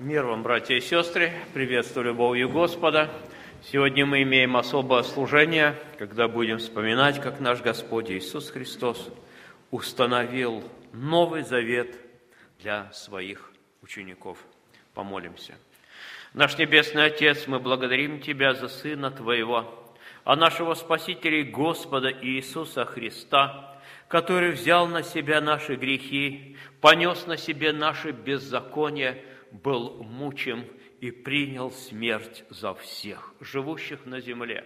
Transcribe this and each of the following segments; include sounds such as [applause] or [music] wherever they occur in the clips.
Мир вам, братья и сестры, приветствую любовью Господа. Сегодня мы имеем особое служение, когда будем вспоминать, как наш Господь Иисус Христос установил новый завет для своих учеников. Помолимся. Наш Небесный Отец, мы благодарим Тебя за Сына Твоего, а нашего Спасителя Господа Иисуса Христа, который взял на себя наши грехи, понес на себе наши беззакония, был мучим и принял смерть за всех, живущих на земле.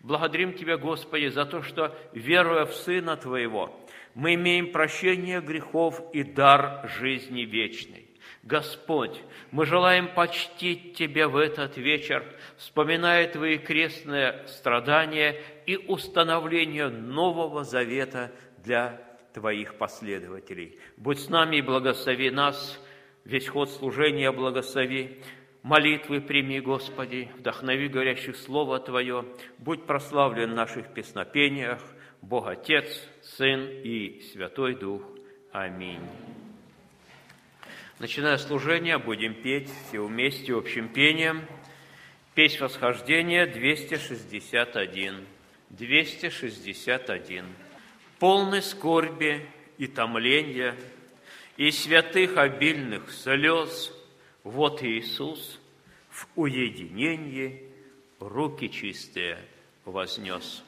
Благодарим Тебя, Господи, за то, что, веруя в Сына Твоего, мы имеем прощение грехов и дар жизни вечной. Господь, мы желаем почтить Тебя в этот вечер, вспоминая Твои крестные страдания и установление нового завета для Твоих последователей. Будь с нами и благослови нас, весь ход служения благослови, молитвы прими, Господи, вдохнови говорящих Слово Твое, будь прославлен в наших песнопениях, Бог Отец, Сын и Святой Дух. Аминь. Начиная служение, будем петь все вместе общим пением. Песнь восхождения 261. 261. Полный скорби и томления – и святых обильных слез, вот Иисус в уединении руки чистые вознес.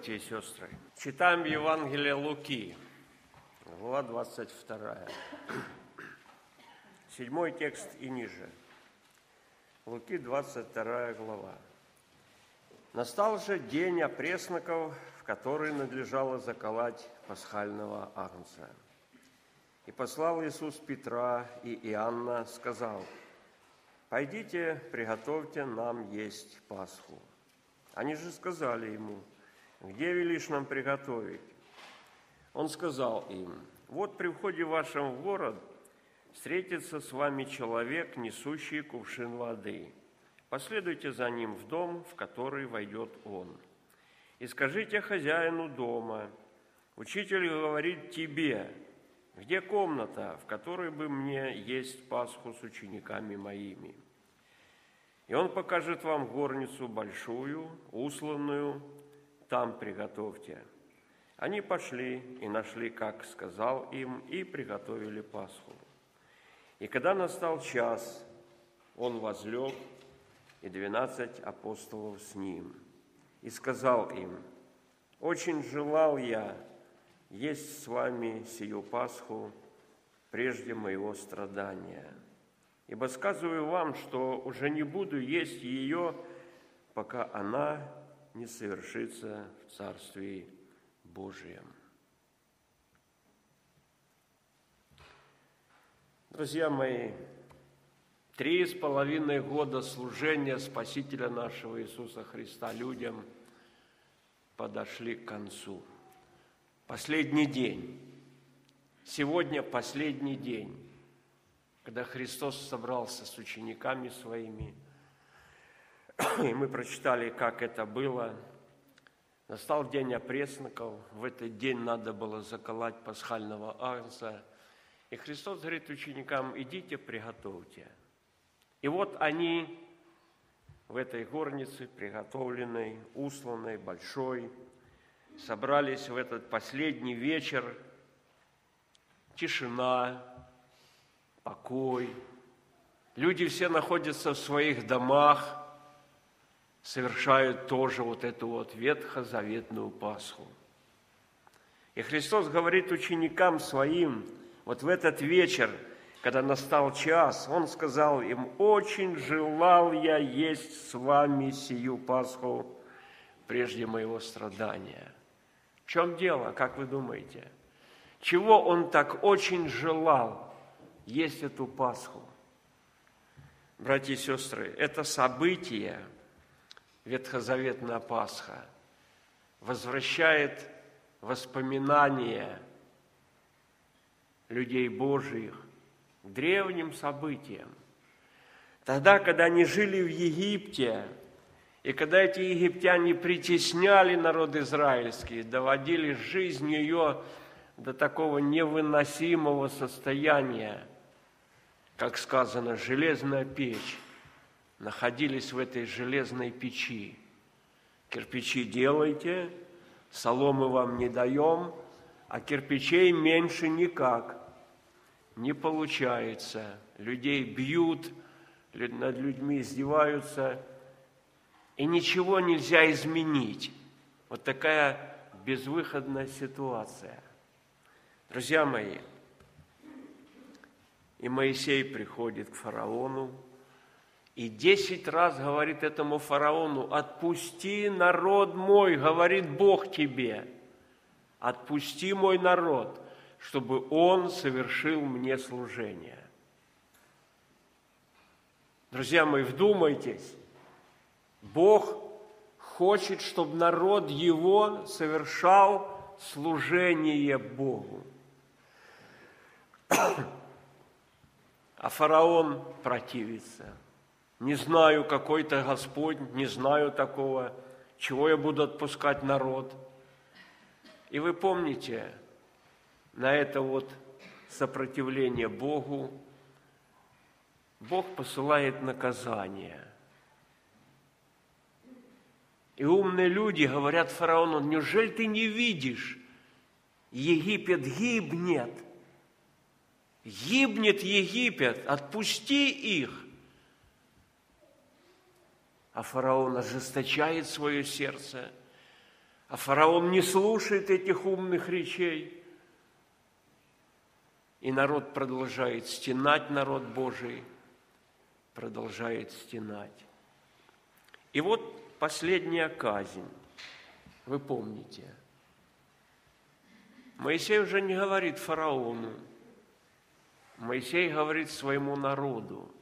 Братья и сестры. Читаем Евангелие Луки, глава 22. Седьмой текст и ниже. Луки, 22 глава. Настал же день опресноков, в который надлежало заколоть пасхального агнца. И послал Иисус Петра и Иоанна, сказал, «Пойдите, приготовьте нам есть Пасху». Они же сказали ему, где велишь нам приготовить? Он сказал им, вот при входе вашем в город встретится с вами человек, несущий кувшин воды. Последуйте за ним в дом, в который войдет он. И скажите хозяину дома, учитель говорит тебе, где комната, в которой бы мне есть Пасху с учениками моими? И он покажет вам горницу большую, усланную, там приготовьте. Они пошли и нашли, как сказал им, и приготовили Пасху. И когда настал час, он возлег, и двенадцать апостолов с ним, и сказал им, «Очень желал я есть с вами сию Пасху прежде моего страдания». Ибо сказываю вам, что уже не буду есть ее, пока она не совершится в Царстве Божьем. Друзья мои, три с половиной года служения Спасителя нашего Иисуса Христа людям подошли к концу. Последний день. Сегодня последний день когда Христос собрался с учениками своими, и мы прочитали, как это было. Настал день опресноков, в этот день надо было заколоть пасхального агнца. И Христос говорит ученикам, идите, приготовьте. И вот они в этой горнице, приготовленной, усланной, большой, собрались в этот последний вечер, тишина, покой. Люди все находятся в своих домах, совершают тоже вот эту вот ветхозаветную Пасху. И Христос говорит ученикам своим, вот в этот вечер, когда настал час, Он сказал им, «Очень желал я есть с вами сию Пасху прежде моего страдания». В чем дело, как вы думаете? Чего Он так очень желал? есть эту Пасху. Братья и сестры, это событие, Ветхозаветная Пасха, возвращает воспоминания людей Божьих к древним событиям. Тогда, когда они жили в Египте, и когда эти египтяне притесняли народ израильский, доводили жизнь ее до такого невыносимого состояния, как сказано, железная печь, находились в этой железной печи. Кирпичи делайте, соломы вам не даем, а кирпичей меньше никак. Не получается. Людей бьют, над людьми издеваются, и ничего нельзя изменить. Вот такая безвыходная ситуация. Друзья мои, и Моисей приходит к фараону и десять раз говорит этому фараону, отпусти народ мой, говорит Бог тебе, отпусти мой народ, чтобы он совершил мне служение. Друзья мои, вдумайтесь, Бог хочет, чтобы народ его совершал служение Богу. [coughs] А фараон противится. Не знаю, какой-то Господь, не знаю такого, чего я буду отпускать народ. И вы помните, на это вот сопротивление Богу Бог посылает наказание. И умные люди говорят фараону, неужели ты не видишь, Египет гибнет – Гибнет Египет, отпусти их. А фараон ожесточает свое сердце. А фараон не слушает этих умных речей. И народ продолжает стенать, народ Божий продолжает стенать. И вот последняя казнь. Вы помните. Моисей уже не говорит фараону. Моисей говорит своему народу.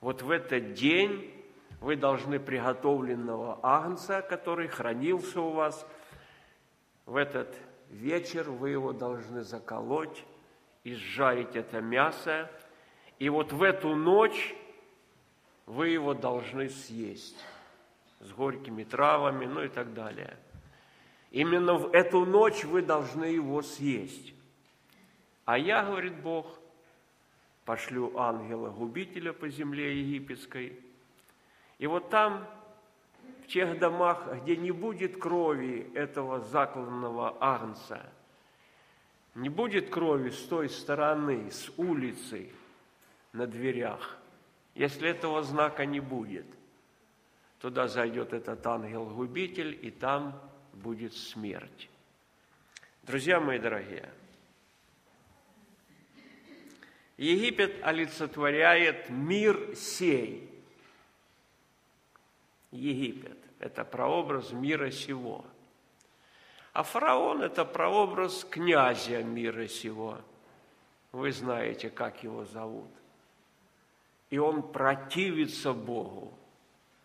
Вот в этот день вы должны приготовленного агнца, который хранился у вас, в этот вечер вы его должны заколоть и сжарить это мясо, и вот в эту ночь вы его должны съесть с горькими травами, ну и так далее. Именно в эту ночь вы должны его съесть. А я, говорит Бог, пошлю ангела-губителя по земле египетской. И вот там, в тех домах, где не будет крови этого закланного агнца, не будет крови с той стороны, с улицы, на дверях, если этого знака не будет, туда зайдет этот ангел-губитель, и там будет смерть. Друзья мои дорогие, Египет олицетворяет мир сей. Египет – это прообраз мира сего. А фараон – это прообраз князя мира сего. Вы знаете, как его зовут и он противится Богу.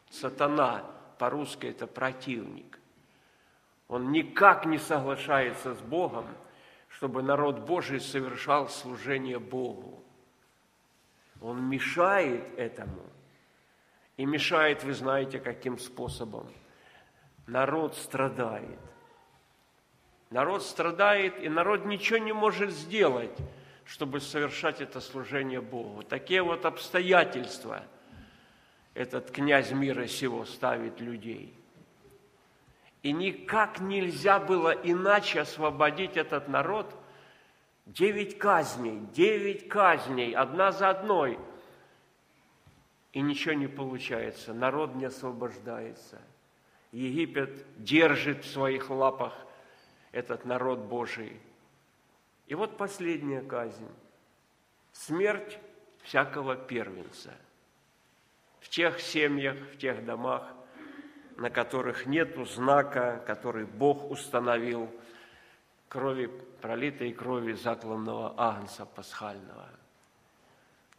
Сатана по-русски это противник. Он никак не соглашается с Богом, чтобы народ Божий совершал служение Богу. Он мешает этому. И мешает, вы знаете, каким способом. Народ страдает. Народ страдает, и народ ничего не может сделать – чтобы совершать это служение Богу. Такие вот обстоятельства этот князь мира сего ставит людей. И никак нельзя было иначе освободить этот народ. Девять казней, девять казней, одна за одной. И ничего не получается, народ не освобождается. Египет держит в своих лапах этот народ Божий – и вот последняя казнь. Смерть всякого первенца. В тех семьях, в тех домах, на которых нет знака, который Бог установил, крови, пролитой крови закланного агнца пасхального.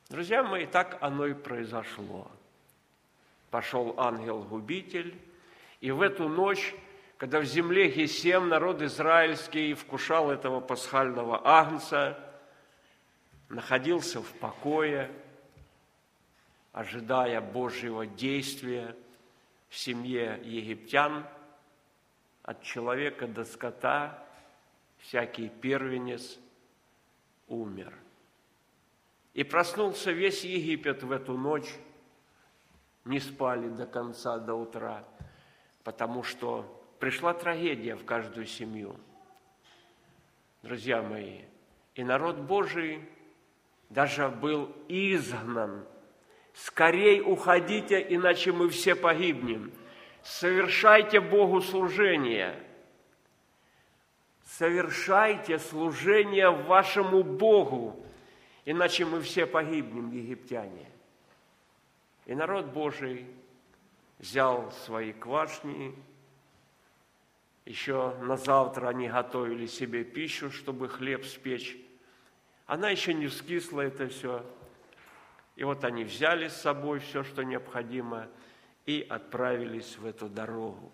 Друзья мои, так оно и произошло. Пошел ангел-губитель, и в эту ночь когда в земле Гесем народ израильский вкушал этого пасхального агнца, находился в покое, ожидая Божьего действия в семье египтян, от человека до скота, всякий первенец умер. И проснулся весь Египет в эту ночь, не спали до конца, до утра, потому что пришла трагедия в каждую семью. Друзья мои, и народ Божий даже был изгнан. Скорей уходите, иначе мы все погибнем. Совершайте Богу служение. Совершайте служение вашему Богу, иначе мы все погибнем, египтяне. И народ Божий взял свои квашни, еще на завтра они готовили себе пищу, чтобы хлеб спечь. Она еще не скисла это все. И вот они взяли с собой все, что необходимо, и отправились в эту дорогу.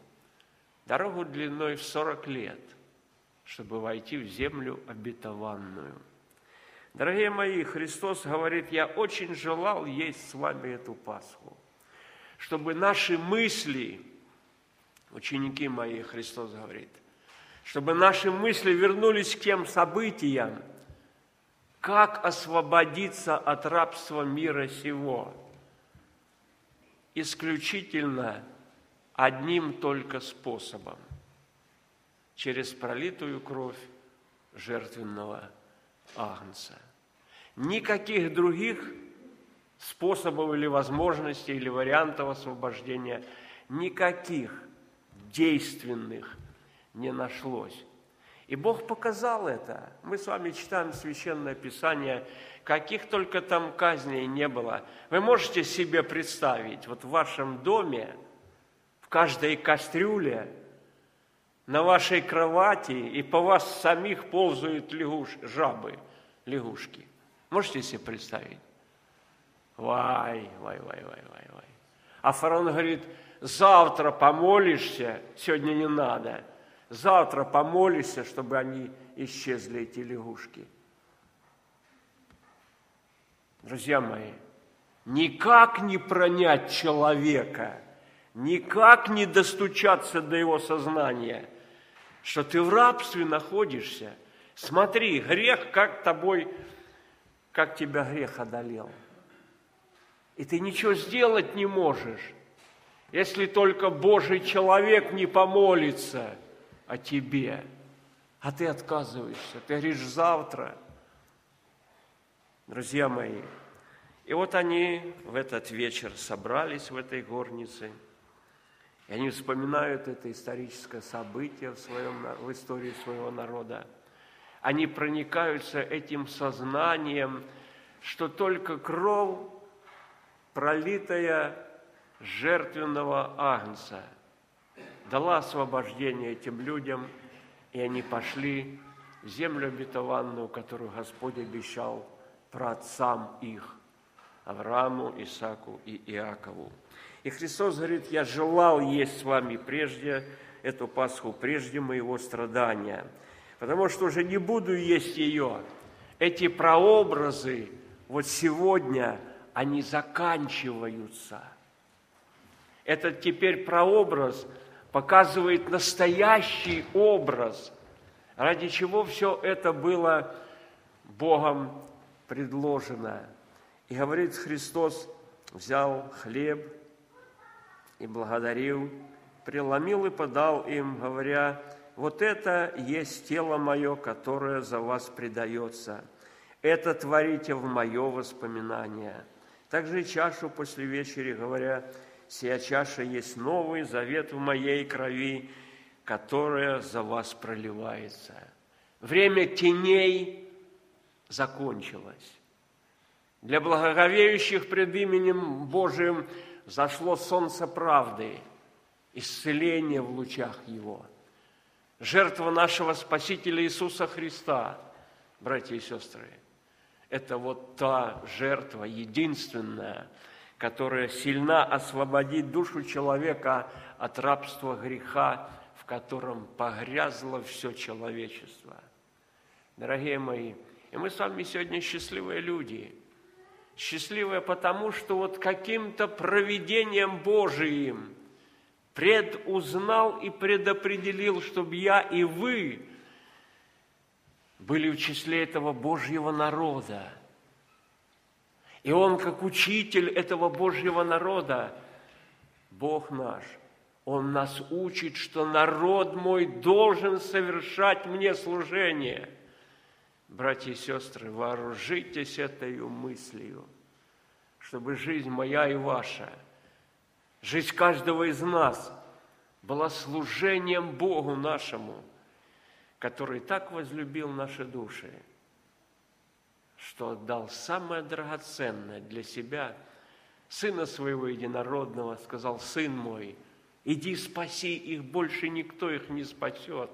Дорогу длиной в 40 лет, чтобы войти в землю обетованную. Дорогие мои, Христос говорит, я очень желал есть с вами эту Пасху, чтобы наши мысли – ученики мои, Христос говорит, чтобы наши мысли вернулись к тем событиям, как освободиться от рабства мира сего. Исключительно одним только способом – через пролитую кровь жертвенного агнца. Никаких других способов или возможностей, или вариантов освобождения, никаких – действенных не нашлось. И Бог показал это. Мы с вами читаем Священное Писание, каких только там казней не было. Вы можете себе представить, вот в вашем доме, в каждой кастрюле, на вашей кровати и по вас самих ползают лягуш, жабы, лягушки. Можете себе представить? Вай, вай, вай, вай, вай, вай. А фараон говорит, завтра помолишься, сегодня не надо – Завтра помолишься, чтобы они исчезли, эти лягушки. Друзья мои, никак не пронять человека, никак не достучаться до его сознания, что ты в рабстве находишься. Смотри, грех как тобой, как тебя грех одолел. И ты ничего сделать не можешь, если только Божий человек не помолится – о тебе, а ты отказываешься, ты говоришь завтра. Друзья мои, и вот они в этот вечер собрались в этой горнице, и они вспоминают это историческое событие в, своем, в истории своего народа. Они проникаются этим сознанием, что только кровь, пролитая жертвенного агнца – дала освобождение этим людям, и они пошли в землю обетованную, которую Господь обещал праотцам их, Аврааму, Исаку и Иакову. И Христос говорит, я желал есть с вами прежде эту Пасху, прежде моего страдания, потому что уже не буду есть ее. Эти прообразы вот сегодня, они заканчиваются. Это теперь прообраз – показывает настоящий образ, ради чего все это было Богом предложено. И говорит Христос, взял хлеб и благодарил, преломил и подал им, говоря, вот это есть тело мое, которое за вас предается. Это творите в мое воспоминание. Также и чашу после вечери, говоря, сия чаша есть новый завет в моей крови, которая за вас проливается. Время теней закончилось. Для благоговеющих пред именем Божиим зашло солнце правды, исцеление в лучах Его. Жертва нашего Спасителя Иисуса Христа, братья и сестры, это вот та жертва единственная – которая сильна освободить душу человека от рабства греха, в котором погрязло все человечество. Дорогие мои, и мы с вами сегодня счастливые люди. Счастливые потому, что вот каким-то провидением Божиим предузнал и предопределил, чтобы я и вы были в числе этого Божьего народа – и Он, как учитель этого Божьего народа, Бог наш, Он нас учит, что народ мой должен совершать мне служение. Братья и сестры, вооружитесь этой мыслью, чтобы жизнь моя и ваша, жизнь каждого из нас была служением Богу нашему, который так возлюбил наши души – что отдал самое драгоценное для себя, Сына Своего Единородного, сказал, Сын мой, иди спаси их, больше никто их не спасет.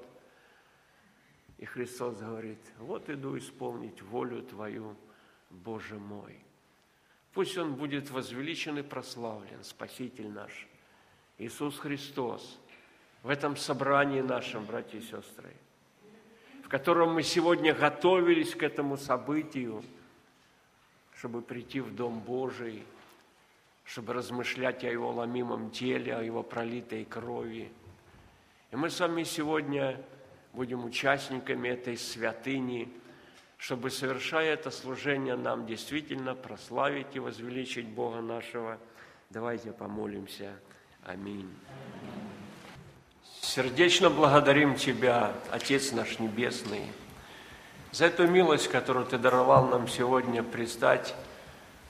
И Христос говорит, вот иду исполнить волю Твою, Боже мой. Пусть Он будет возвеличен и прославлен, Спаситель наш, Иисус Христос, в этом собрании нашем, братья и сестры – котором мы сегодня готовились к этому событию, чтобы прийти в Дом Божий, чтобы размышлять о Его ломимом теле, о Его пролитой крови. И мы с вами сегодня будем участниками этой святыни, чтобы, совершая это служение, нам действительно прославить и возвеличить Бога нашего. Давайте помолимся. Аминь. Сердечно благодарим Тебя, Отец наш Небесный, за эту милость, которую Ты даровал нам сегодня предстать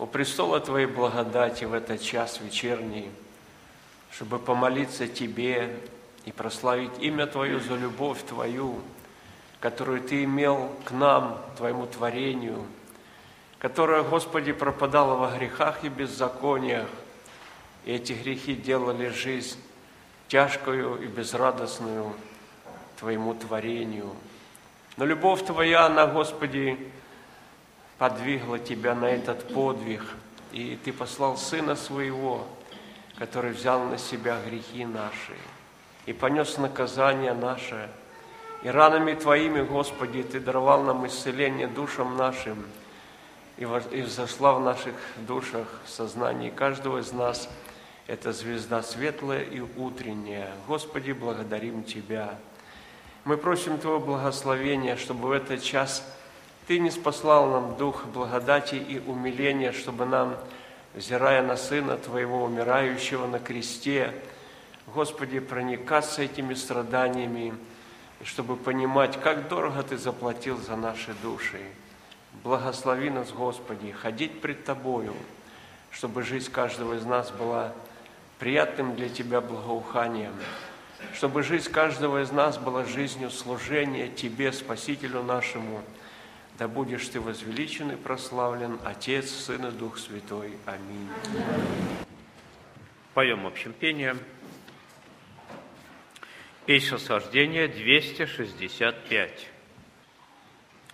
у престола Твоей благодати в этот час вечерний, чтобы помолиться Тебе, и прославить имя Твое за любовь Твою, которую Ты имел к нам, Твоему творению, которая, Господи, пропадала во грехах и беззакониях, и эти грехи делали жизнь тяжкую и безрадостную Твоему творению. Но любовь Твоя, она, Господи, подвигла Тебя на этот подвиг, и Ты послал Сына Своего, который взял на себя грехи наши и понес наказание наше. И ранами Твоими, Господи, Ты даровал нам исцеление душам нашим и взошла в наших душах, в сознании каждого из нас – это звезда светлая и утренняя. Господи, благодарим Тебя. Мы просим Твоего благословения, чтобы в этот час Ты не спаслал нам дух благодати и умиления, чтобы нам, взирая на Сына Твоего, умирающего на кресте, Господи, проникаться этими страданиями, чтобы понимать, как дорого Ты заплатил за наши души. Благослови нас, Господи, ходить пред Тобою, чтобы жизнь каждого из нас была приятным для Тебя благоуханием, чтобы жизнь каждого из нас была жизнью служения Тебе, Спасителю нашему. Да будешь Ты возвеличен и прославлен, Отец, Сын и Дух Святой. Аминь. Поем общим пением. Песнь сождения 265.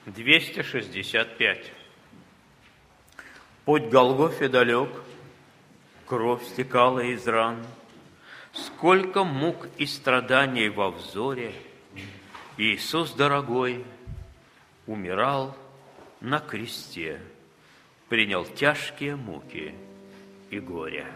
265. Путь Голгофе далек – кровь стекала из ран, Сколько мук и страданий во взоре, Иисус дорогой умирал на кресте, Принял тяжкие муки и горе.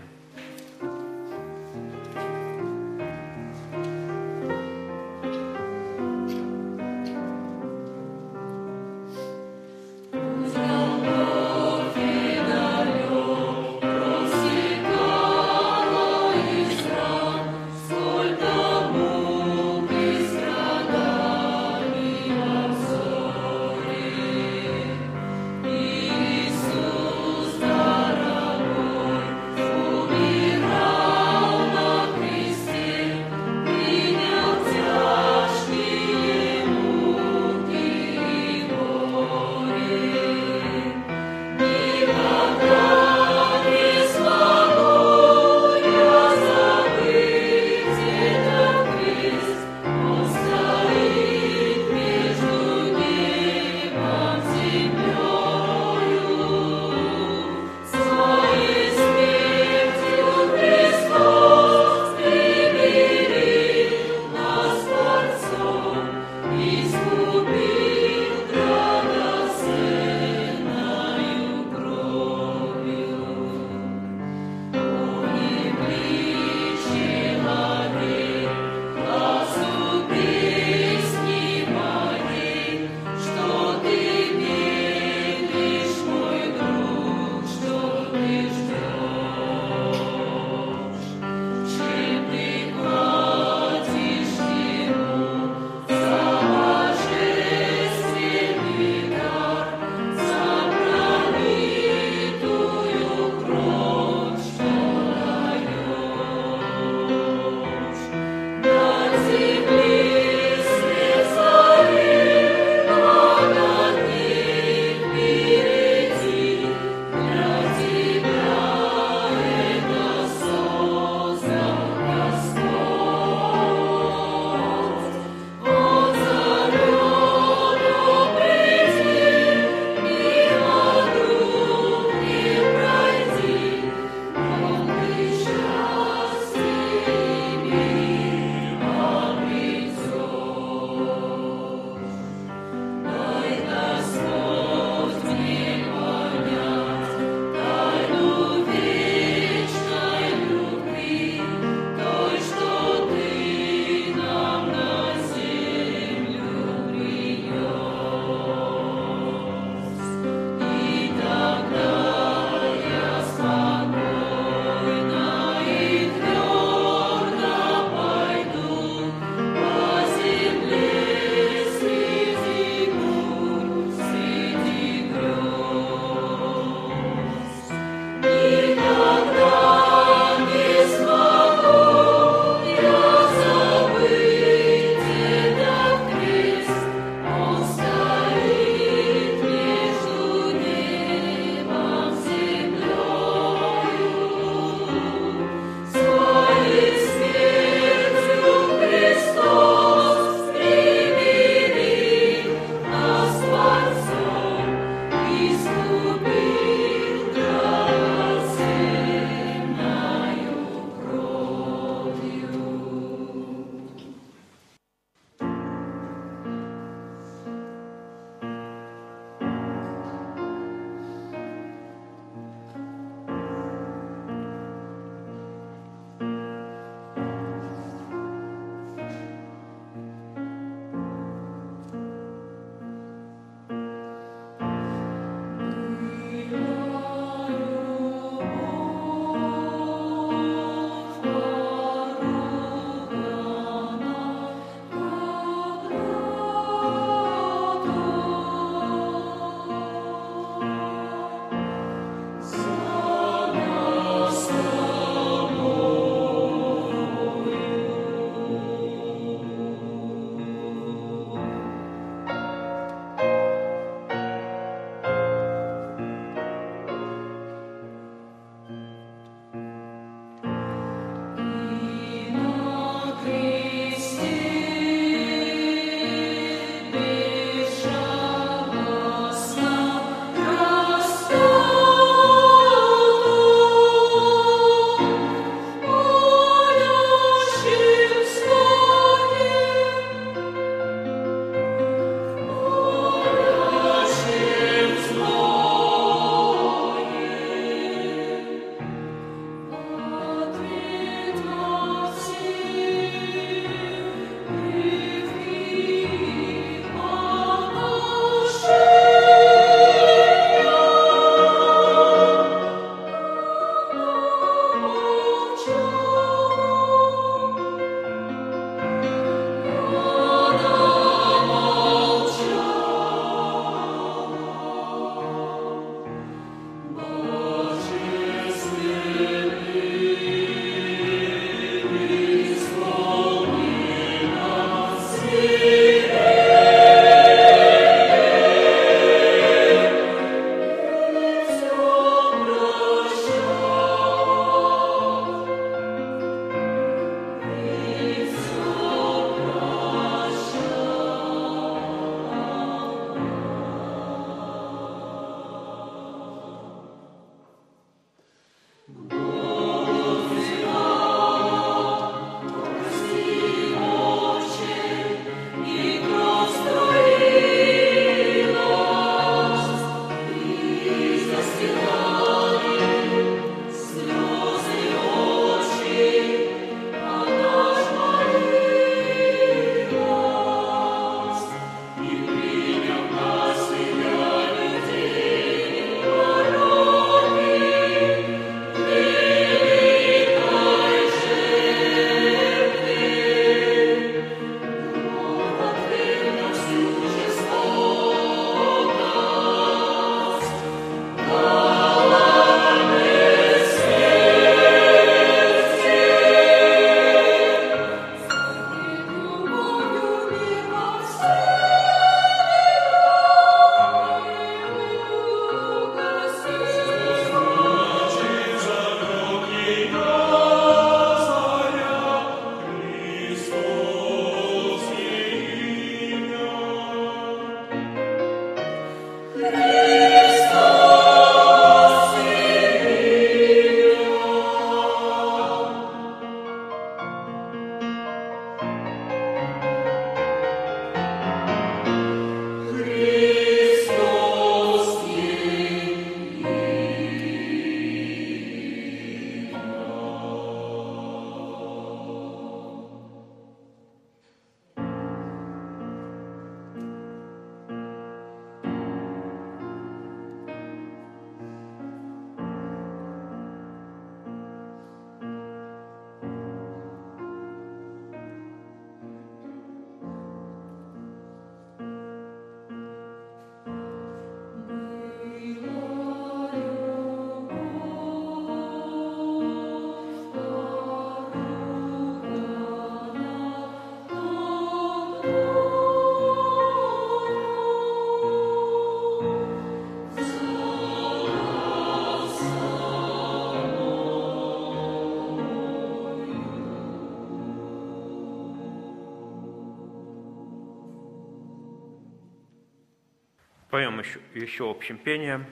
Поем еще, еще общим пением.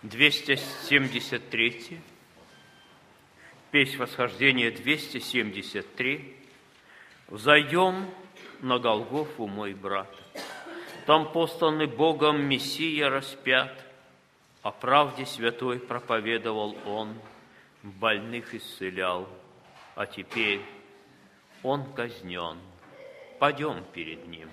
273. Песнь восхождения 273. «Взойдем на Голгофу, мой брат, там посланный Богом Мессия распят, о правде святой проповедовал Он, больных исцелял, а теперь Он казнен. Пойдем перед Ним».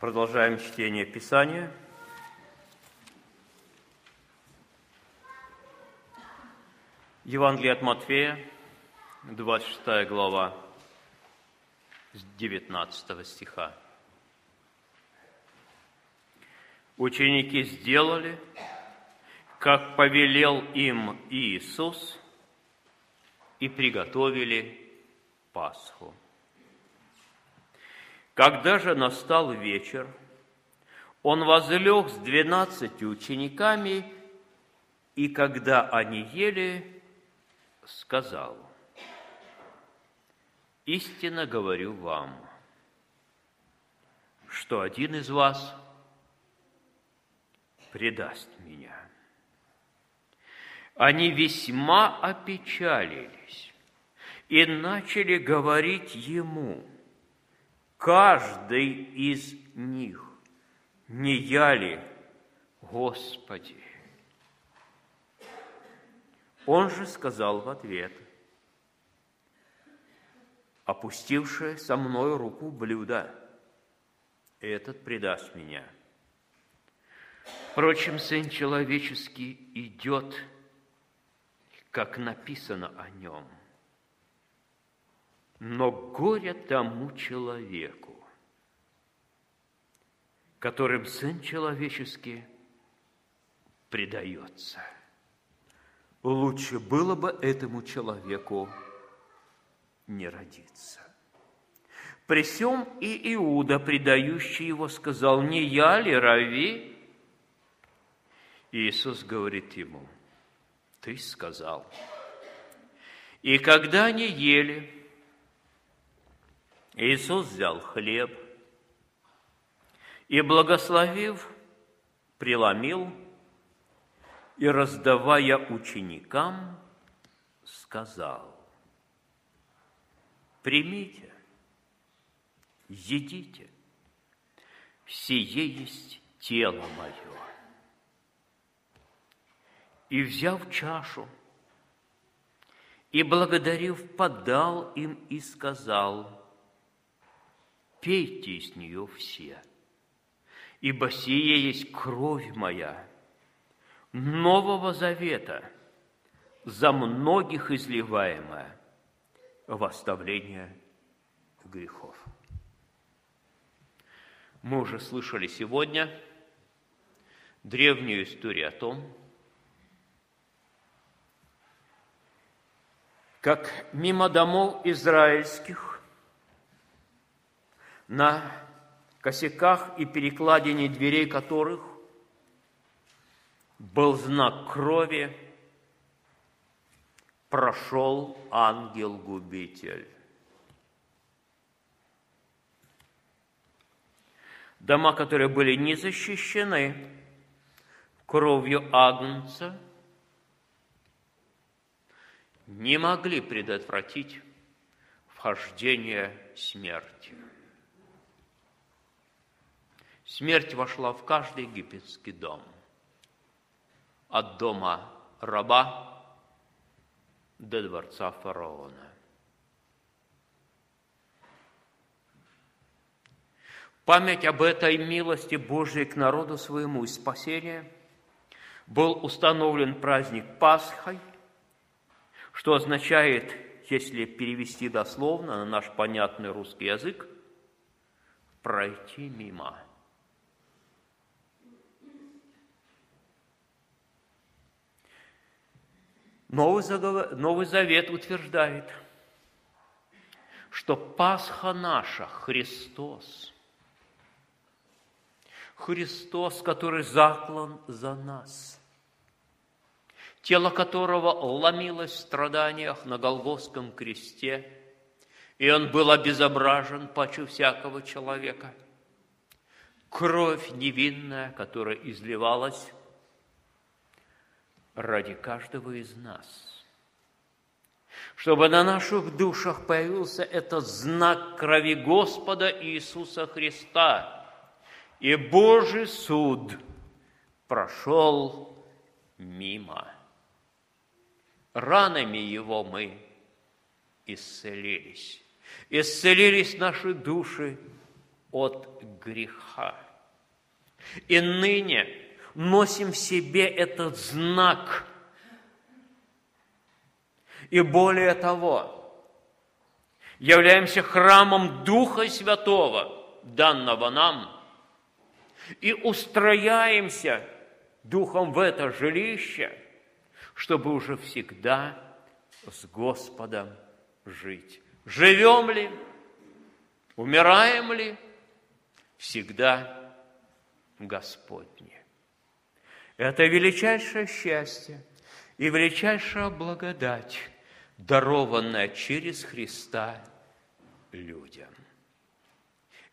Продолжаем чтение Писания. Евангелие от Матфея, 26 глава, с 19 стиха. Ученики сделали, как повелел им Иисус, и приготовили Пасху. Когда же настал вечер, он возлег с двенадцатью учениками, и когда они ели, сказал, «Истинно говорю вам, что один из вас предаст меня». Они весьма опечалились и начали говорить ему – каждый из них. Не я ли, Господи? Он же сказал в ответ, опустивший со мной руку блюда, этот предаст меня. Впрочем, Сын Человеческий идет, как написано о нем – но горе тому человеку, которым Сын Человеческий предается. Лучше было бы этому человеку не родиться. При всем и Иуда, предающий его, сказал, «Не я ли, Рави?» Иисус говорит ему, «Ты сказал». И когда они ели, Иисус взял хлеб и, благословив, преломил и, раздавая ученикам, сказал, «Примите, едите, сие есть тело мое». И, взяв чашу, и, благодарив, подал им и сказал – пейте из нее все, ибо сия есть кровь моя, Нового Завета, за многих изливаемая в оставление грехов. Мы уже слышали сегодня древнюю историю о том, как мимо домов израильских на косяках и перекладине дверей которых был знак крови, прошел ангел-губитель. Дома, которые были не защищены кровью Агнца, не могли предотвратить вхождение смерти. Смерть вошла в каждый египетский дом, от дома раба до дворца фараона. Память об этой милости Божией к народу своему и спасения. Был установлен праздник Пасхой, что означает, если перевести дословно на наш понятный русский язык, пройти мимо – Новый, заговор, Новый Завет утверждает, что Пасха наша – Христос. Христос, который заклан за нас, тело которого ломилось в страданиях на Голгофском кресте, и он был обезображен пачу всякого человека. Кровь невинная, которая изливалась ради каждого из нас. Чтобы на наших душах появился этот знак крови Господа Иисуса Христа, и Божий суд прошел мимо. Ранами Его мы исцелились. Исцелились наши души от греха. И ныне носим в себе этот знак. И более того, являемся храмом Духа Святого, данного нам, и устрояемся Духом в это жилище, чтобы уже всегда с Господом жить. Живем ли, умираем ли, всегда Господне. Это величайшее счастье и величайшая благодать, дарованная через Христа людям.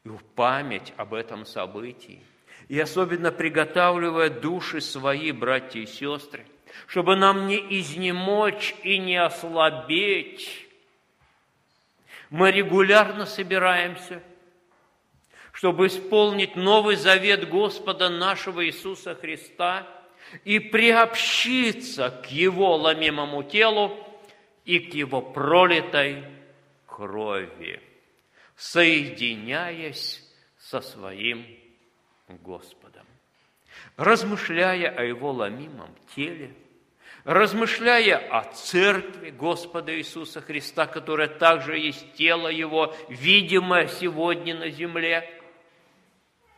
И в память об этом событии, и особенно приготавливая души свои, братья и сестры, чтобы нам не изнемочь и не ослабеть, мы регулярно собираемся, чтобы исполнить новый завет Господа нашего Иисуса Христа и приобщиться к Его ломимому телу и к Его пролитой крови, соединяясь со своим Господом. Размышляя о Его ломимом теле, размышляя о церкви Господа Иисуса Христа, которая также есть тело Его, видимое сегодня на земле,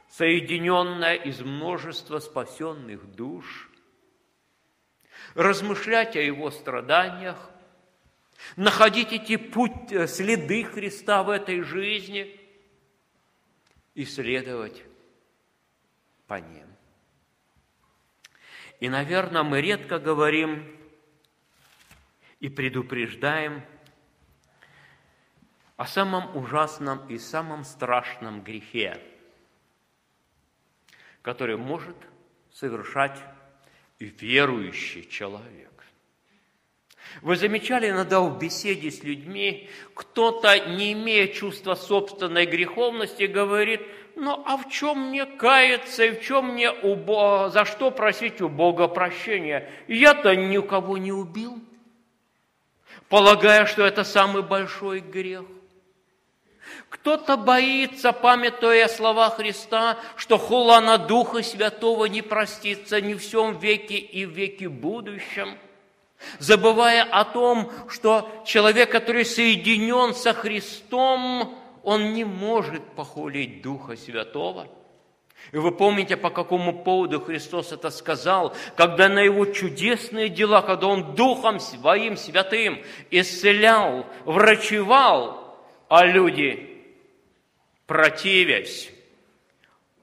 соединенное из множества спасенных душ, размышлять о Его страданиях, находить эти путь, э, следы Христа в этой жизни и следовать по ним. И, наверное, мы редко говорим и предупреждаем о самом ужасном и самом страшном грехе, который может совершать верующий человек. Вы замечали иногда в беседе с людьми, кто-то, не имея чувства собственной греховности, говорит, ну а в чем мне каяться и в чем мне у Бога, за что просить у Бога прощения? Я-то никого не убил, полагая, что это самый большой грех. Кто-то боится, памятуя слова Христа, что хула на Духа Святого не простится ни в всем веке и в веке будущем – забывая о том, что человек, который соединен со Христом, он не может похулить Духа Святого. И вы помните, по какому поводу Христос это сказал, когда на его чудесные дела, когда он Духом Своим Святым исцелял, врачевал, а люди, противясь,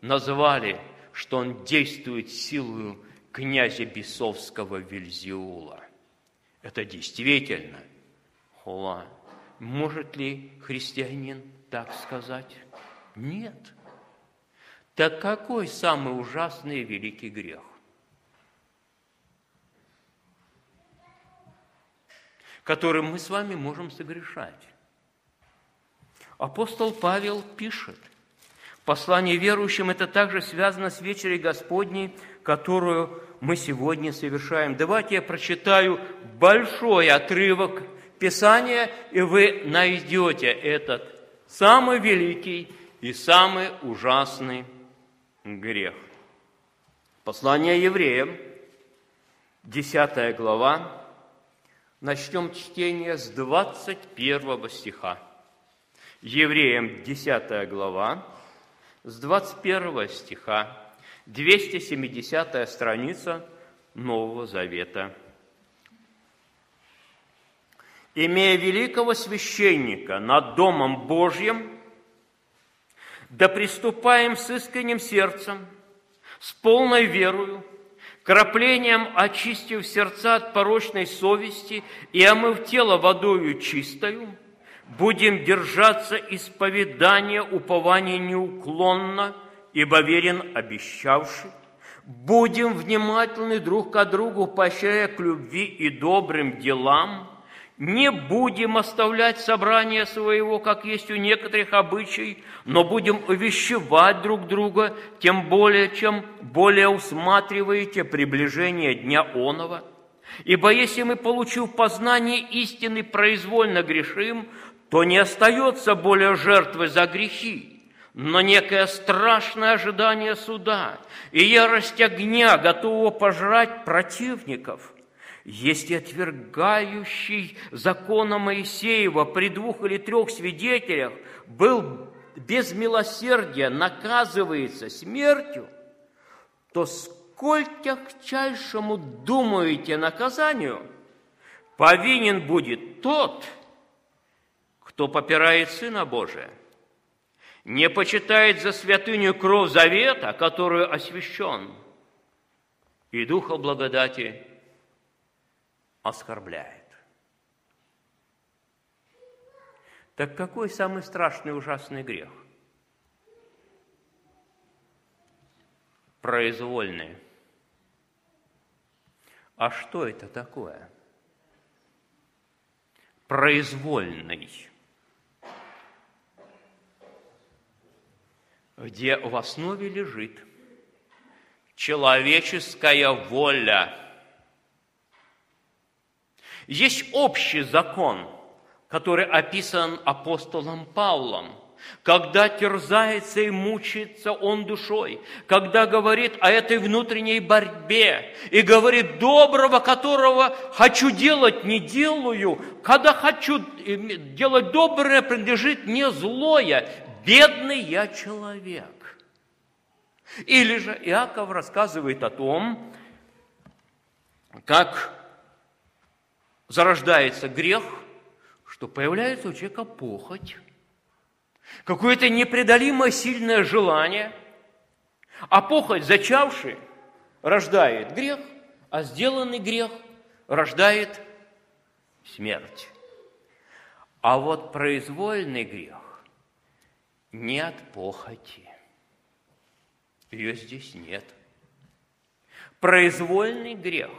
называли, что он действует силою князя бесовского Вильзиула. Это действительно хула. Может ли христианин так сказать? Нет. Так какой самый ужасный и великий грех? который мы с вами можем согрешать. Апостол Павел пишет, послание верующим это также связано с вечерей Господней, которую мы сегодня совершаем. Давайте я прочитаю большой отрывок Писания, и вы найдете этот самый великий и самый ужасный грех. Послание евреям, 10 глава, начнем чтение с 21 стиха. Евреям, 10 глава, с 21 стиха 270 страница Нового Завета. «Имея великого священника над Домом Божьим, да приступаем с искренним сердцем, с полной верою, краплением очистив сердца от порочной совести и омыв тело водою чистою, будем держаться исповедания упования неуклонно – ибо верен обещавший. Будем внимательны друг к другу, поощряя к любви и добрым делам. Не будем оставлять собрание своего, как есть у некоторых обычай, но будем увещевать друг друга, тем более, чем более усматриваете приближение Дня Онова. Ибо если мы, получив познание истины, произвольно грешим, то не остается более жертвы за грехи, но некое страшное ожидание суда и ярость огня, готового пожрать противников, если отвергающий закона Моисеева при двух или трех свидетелях был без милосердия наказывается смертью, то сколь тягчайшему думаете наказанию, повинен будет тот, кто попирает Сына Божия – не почитает за святыню кровь завета, которую освящен, и Духа благодати оскорбляет. Так какой самый страшный ужасный грех? Произвольный. А что это такое? Произвольный. Где в основе лежит человеческая воля. Есть общий закон, который описан апостолом Павлом, когда терзается и мучается он душой, когда говорит о этой внутренней борьбе и говорит, доброго, которого хочу делать, не делаю, когда хочу делать доброе, принадлежит не злое, бедный я человек. Или же Иаков рассказывает о том, как зарождается грех, что появляется у человека похоть, какое-то непреодолимое сильное желание, а похоть, зачавший, рождает грех, а сделанный грех рождает смерть. А вот произвольный грех не от похоти. Ее здесь нет. Произвольный грех.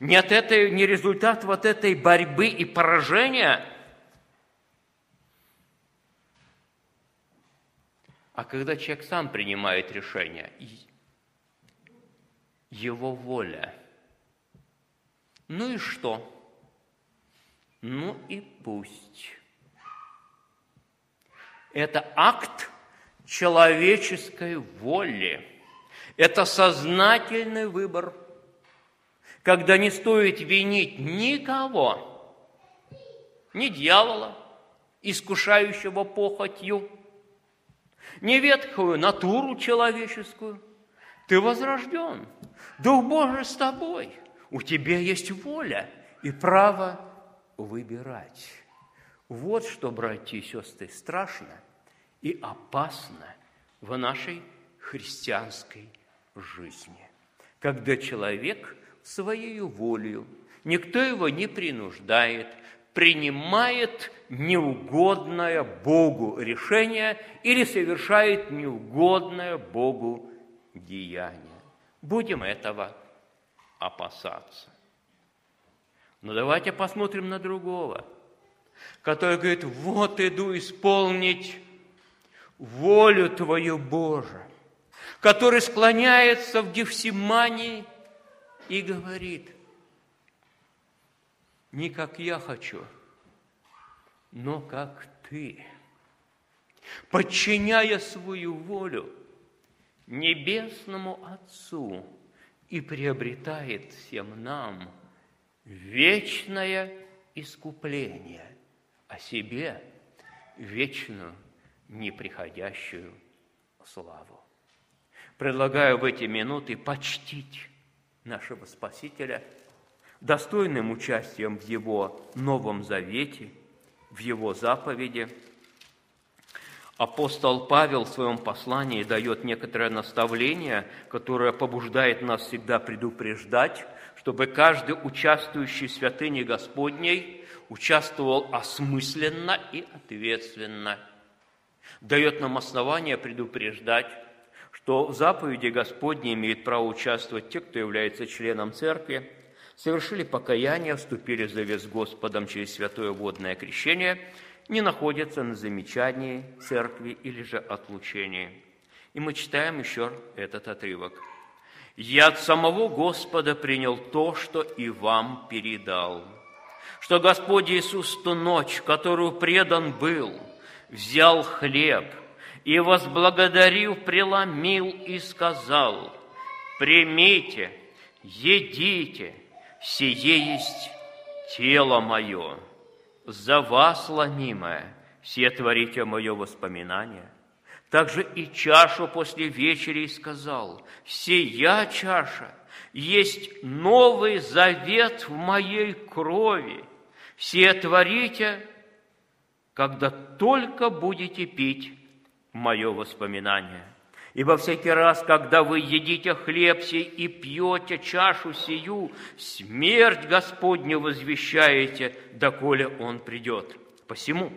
Не, от этой, не результат вот этой борьбы и поражения, а когда человек сам принимает решение, его воля. Ну и что? Ну и пусть. Это акт человеческой воли. Это сознательный выбор, когда не стоит винить никого, ни дьявола, искушающего похотью, ни ветхую натуру человеческую. Ты возрожден, Дух Божий с тобой, у тебя есть воля и право выбирать. Вот что, братья и сестры, страшно и опасно в нашей христианской жизни, когда человек своей волею, никто его не принуждает, принимает неугодное Богу решение или совершает неугодное Богу деяние. Будем этого опасаться. Но давайте посмотрим на другого, который говорит, вот иду исполнить волю Твою, Боже, который склоняется в Гефсимании и говорит, не как я хочу, но как Ты, подчиняя свою волю Небесному Отцу и приобретает всем нам вечное искупление, о себе вечную неприходящую славу. Предлагаю в эти минуты почтить нашего Спасителя достойным участием в Его Новом Завете, в Его заповеди. Апостол Павел в своем послании дает некоторое наставление, которое побуждает нас всегда предупреждать, чтобы каждый участвующий в святыне Господней участвовал осмысленно и ответственно – дает нам основание предупреждать, что в заповеди Господней имеют право участвовать те, кто является членом церкви, совершили покаяние, вступили в завет с Господом через святое водное крещение, не находятся на замечании церкви или же отлучении. И мы читаем еще этот отрывок. «Я от самого Господа принял то, что и вам передал, что Господь Иисус ту ночь, которую предан был – взял хлеб и, возблагодарив, преломил и сказал, «Примите, едите, сие есть тело мое, за вас ломимое, все творите мое воспоминание». Также и чашу после вечери сказал, «Сия чаша есть новый завет в моей крови, все творите, когда только будете пить мое воспоминание. Ибо всякий раз, когда вы едите хлеб сей и пьете чашу сию, смерть Господню возвещаете, доколе Он придет. Посему,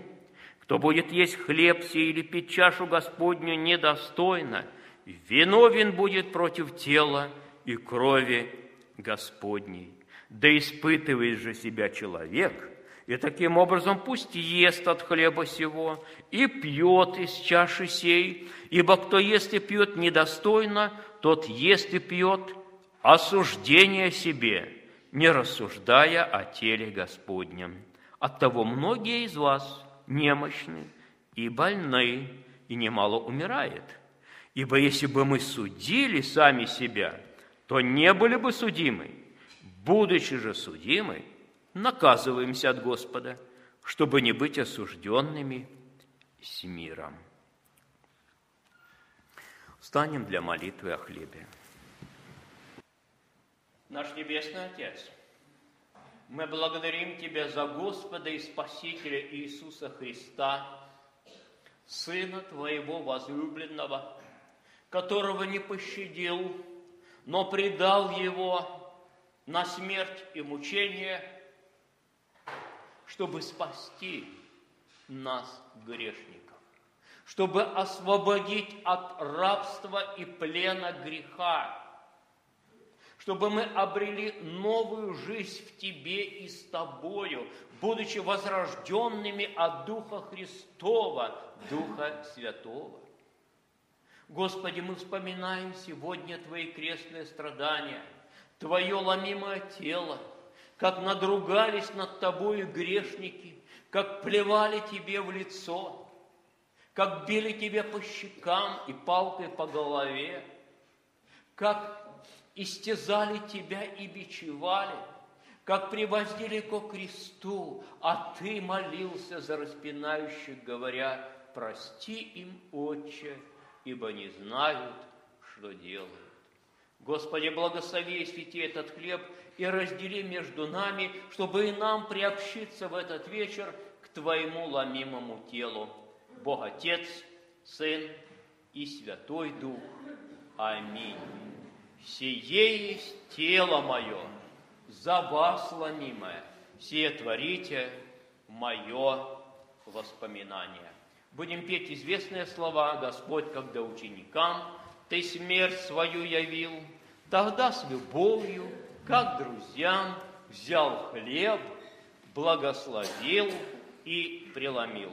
кто будет есть хлеб сей или пить чашу Господню недостойно, виновен будет против тела и крови Господней. Да испытывает же себя человек – и таким образом пусть ест от хлеба сего и пьет из чаши сей, ибо кто ест и пьет недостойно, тот ест и пьет осуждение себе, не рассуждая о теле Господнем. Оттого многие из вас немощны и больны, и немало умирает. Ибо если бы мы судили сами себя, то не были бы судимы. Будучи же судимы, наказываемся от Господа, чтобы не быть осужденными с миром. Встанем для молитвы о хлебе. Наш Небесный Отец, мы благодарим Тебя за Господа и Спасителя Иисуса Христа, Сына Твоего возлюбленного, которого не пощадил, но предал Его на смерть и мучение – чтобы спасти нас, грешников, чтобы освободить от рабства и плена греха, чтобы мы обрели новую жизнь в Тебе и с Тобою, будучи возрожденными от Духа Христова, Духа Святого. Господи, мы вспоминаем сегодня Твои крестные страдания, Твое ломимое тело – как надругались над тобою грешники, как плевали тебе в лицо, как били тебя по щекам и палкой по голове, как истязали тебя и бичевали, как привозили ко кресту, а ты молился за распинающих, говоря, прости им, Отче, ибо не знают, что делают. Господи, благослови и свети этот хлеб и раздели между нами, чтобы и нам приобщиться в этот вечер к Твоему ломимому телу. Бог Отец, Сын и Святой Дух. Аминь. Сие есть тело мое, за вас ломимое, сие творите мое воспоминание. Будем петь известные слова «Господь, когда ученикам Ты смерть свою явил, тогда с любовью как друзьям, взял хлеб, благословил и преломил.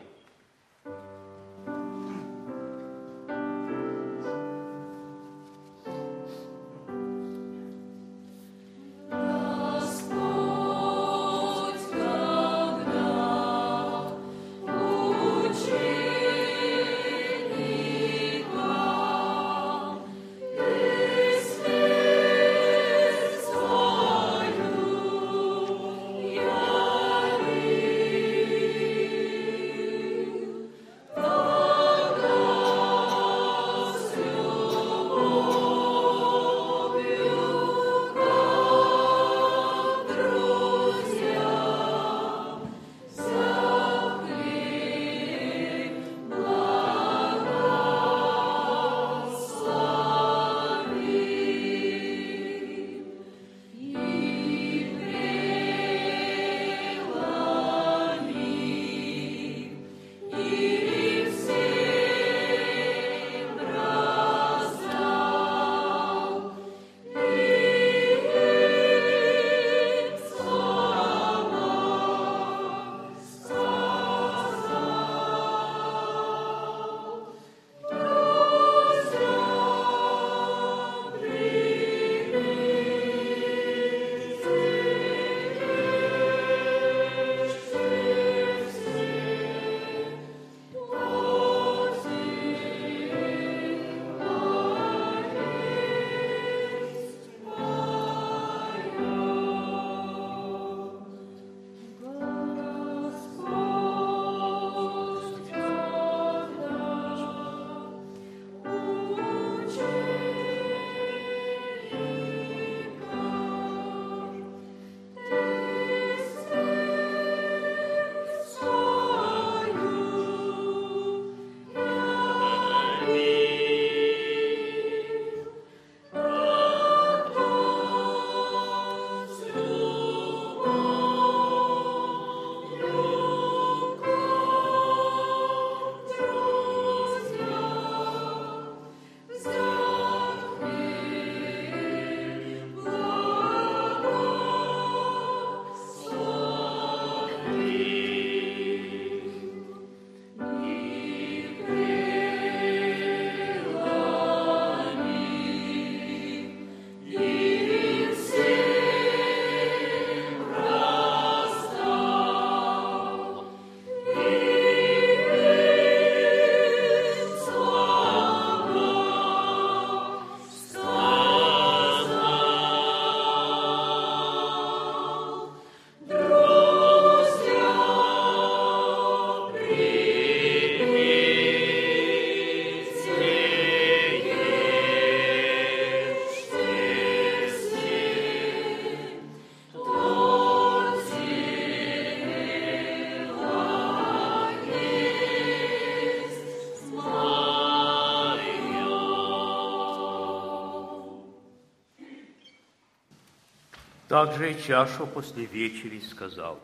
Также и чашу после вечери сказал,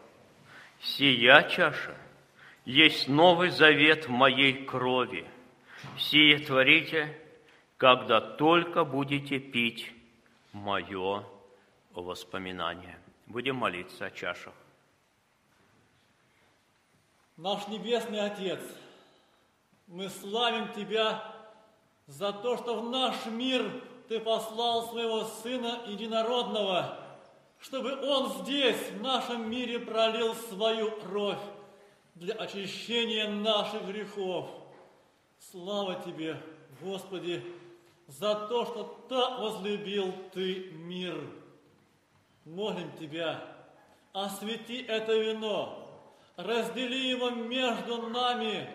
«Сия чаша есть новый завет в моей крови. Сие творите, когда только будете пить мое воспоминание». Будем молиться о чашах. Наш Небесный Отец, мы славим Тебя за то, что в наш мир Ты послал своего Сына Единородного, чтобы Он здесь, в нашем мире, пролил свою кровь для очищения наших грехов. Слава Тебе, Господи, за то, что так возлюбил Ты мир. Молим Тебя, освети это вино, раздели его между нами.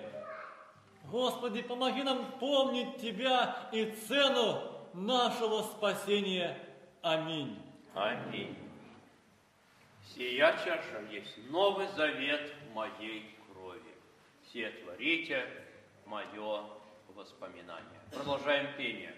Господи, помоги нам помнить Тебя и цену нашего спасения. Аминь. Аминь. Сия чаша есть новый завет моей крови. Все творите мое воспоминание. Продолжаем пение.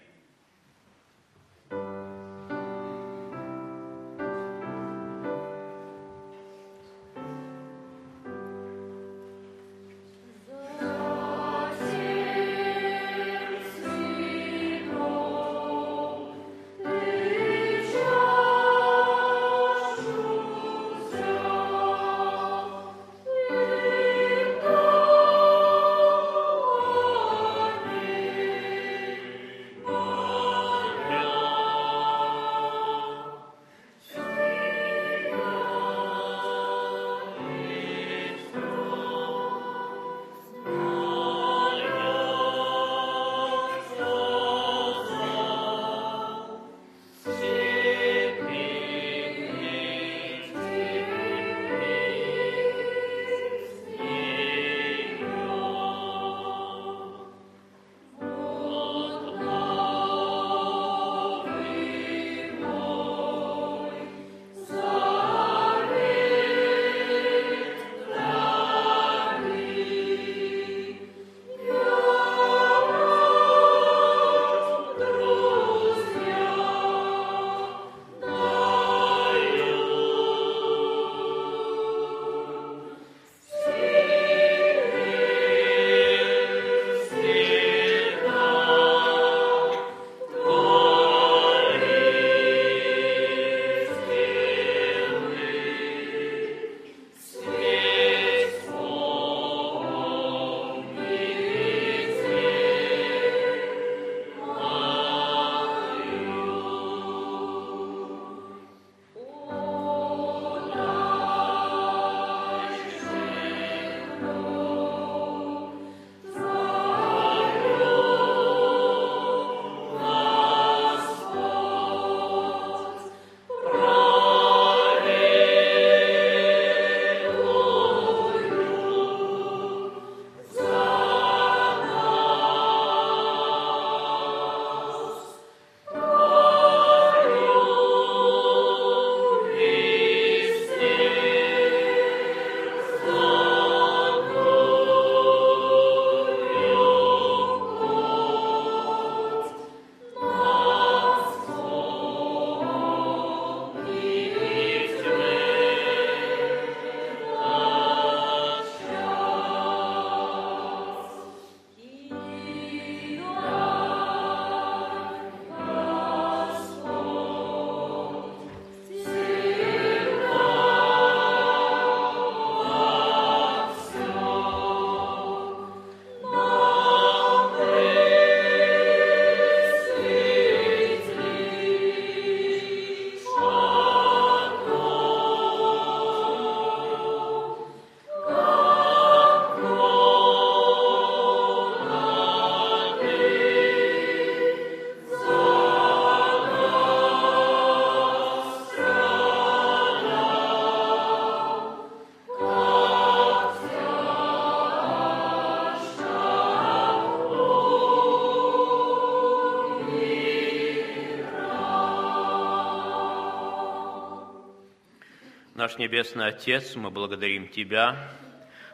Наш Небесный Отец, мы благодарим Тебя,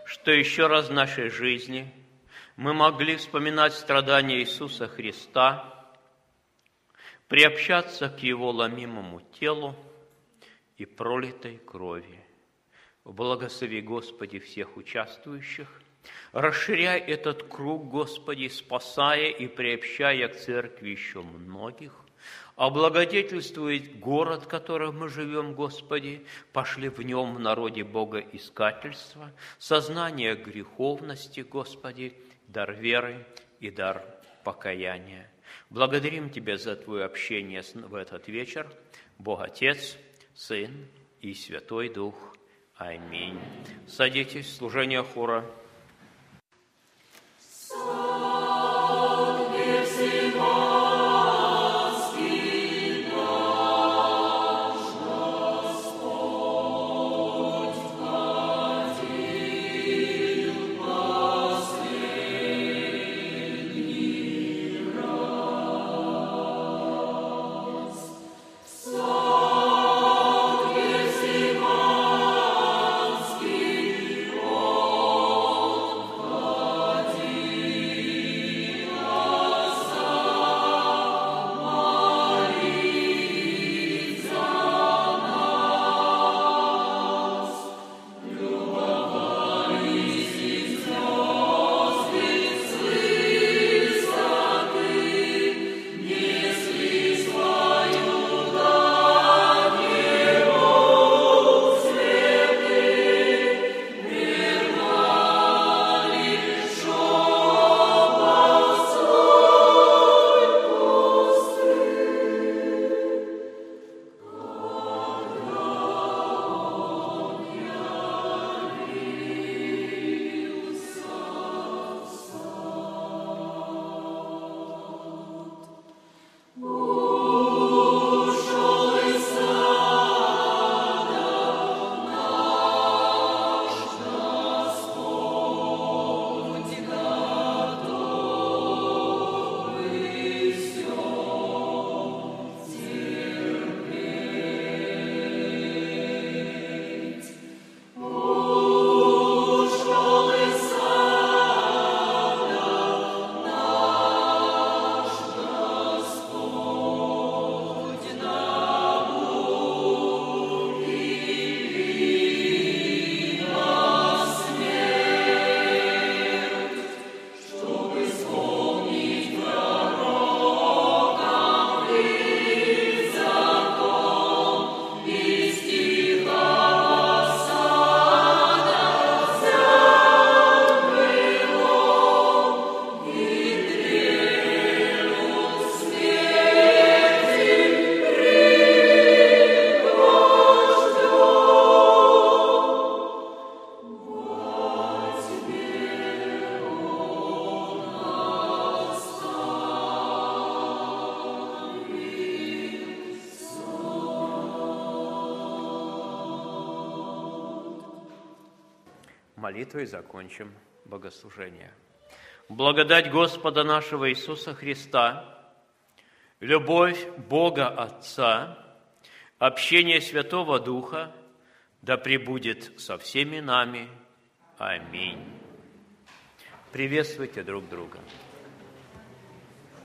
что еще раз в нашей жизни мы могли вспоминать страдания Иисуса Христа, приобщаться к Его ломимому телу и пролитой крови. Благослови, Господи, всех участвующих, расширяй этот круг, Господи, спасая и приобщая к церкви еще многих, облагодетельствует город, в котором мы живем, Господи, пошли в нем в народе Бога искательства, сознание греховности, Господи, дар веры и дар покаяния. Благодарим Тебя за Твое общение в этот вечер, Бог Отец, Сын и Святой Дух. Аминь. Садитесь, служение хора. Молитвой закончим богослужение. Благодать Господа нашего Иисуса Христа, любовь Бога Отца, общение Святого Духа да пребудет со всеми нами. Аминь. Приветствуйте друг друга.